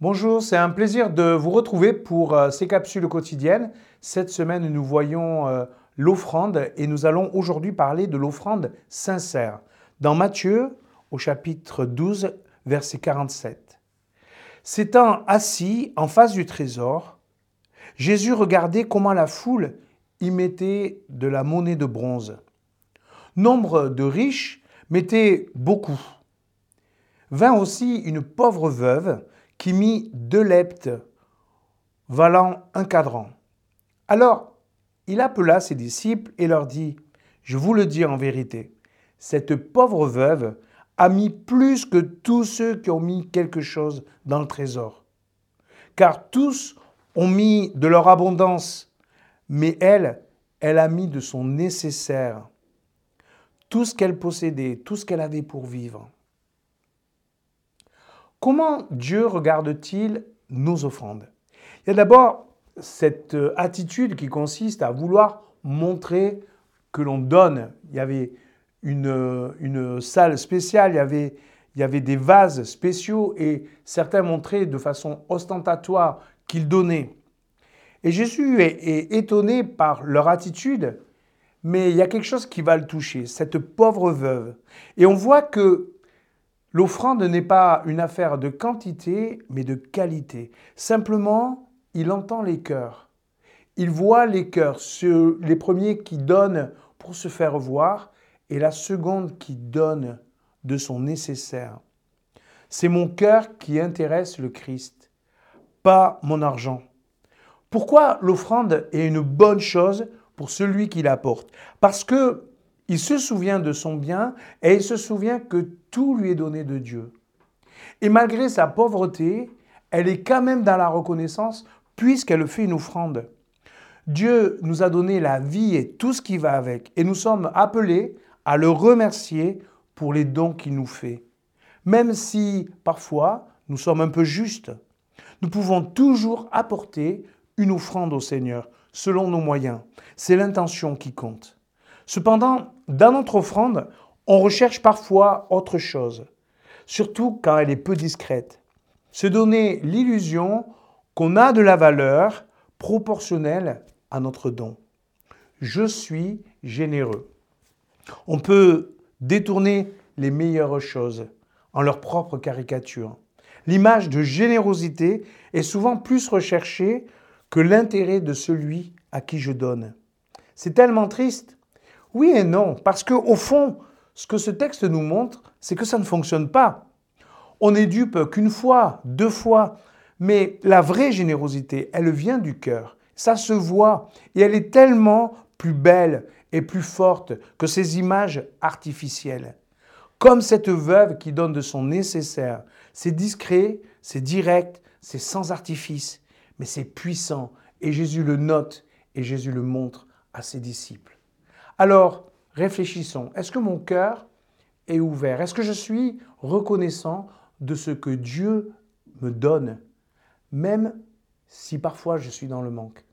Bonjour, c'est un plaisir de vous retrouver pour euh, ces capsules quotidiennes. Cette semaine, nous voyons euh, l'offrande et nous allons aujourd'hui parler de l'offrande sincère. Dans Matthieu, au chapitre 12, verset 47. S'étant assis en face du trésor, Jésus regardait comment la foule y mettait de la monnaie de bronze. Nombre de riches mettaient beaucoup. Vint aussi une pauvre veuve qui mit deux leptes valant un cadran. Alors il appela ses disciples et leur dit, Je vous le dis en vérité, cette pauvre veuve a mis plus que tous ceux qui ont mis quelque chose dans le trésor. Car tous ont mis de leur abondance, mais elle, elle a mis de son nécessaire, tout ce qu'elle possédait, tout ce qu'elle avait pour vivre. Comment Dieu regarde-t-il nos offrandes? Il y a d'abord cette euh, attitude qui consiste à vouloir montrer que l'on donne. Il y avait une, euh, une salle spéciale, il y, avait, il y avait des vases spéciaux et certains montraient de façon ostentatoire qu'ils donnaient. Et Jésus est, est, étonné par leur attitude, mais il y a quelque chose qui va le toucher, cette pauvre veuve. Et on voit que L'offrande n'est pas une affaire de quantité, mais de qualité. Simplement, il entend les cœurs. Il voit les cœurs, les premiers qui donnent pour se faire voir et la seconde qui donne de son nécessaire. C'est mon cœur qui intéresse le Christ, pas mon argent. Pourquoi l'offrande est une bonne chose pour celui qui l'apporte? Parce que il se souvient de son bien et il se souvient que tout lui est donné de Dieu. Et malgré sa pauvreté, elle est quand même dans la reconnaissance puisqu'elle fait une offrande. Dieu nous a donné la vie et tout ce qui va avec et nous sommes appelés à le remercier pour les dons qu'il nous fait. Même si parfois nous sommes un peu justes, nous pouvons toujours apporter une offrande au Seigneur selon nos moyens. C'est l'intention qui compte. Cependant, dans notre offrande, on recherche parfois autre chose, surtout quand elle est peu discrète. Se donner l'illusion qu'on a de la valeur proportionnelle à notre don. Je suis généreux. On peut détourner les meilleures choses en leur propre caricature. L'image de générosité est souvent plus recherchée que l'intérêt de celui à qui je donne. C'est tellement triste oui et non, parce qu'au fond, ce que ce texte nous montre, c'est que ça ne fonctionne pas. On est dupe qu'une fois, deux fois, mais la vraie générosité, elle vient du cœur. Ça se voit et elle est tellement plus belle et plus forte que ces images artificielles. Comme cette veuve qui donne de son nécessaire. C'est discret, c'est direct, c'est sans artifice, mais c'est puissant. Et Jésus le note et Jésus le montre à ses disciples. Alors, réfléchissons. Est-ce que mon cœur est ouvert? Est-ce que je suis reconnaissant de ce que Dieu me donne, même si parfois je suis dans le manque?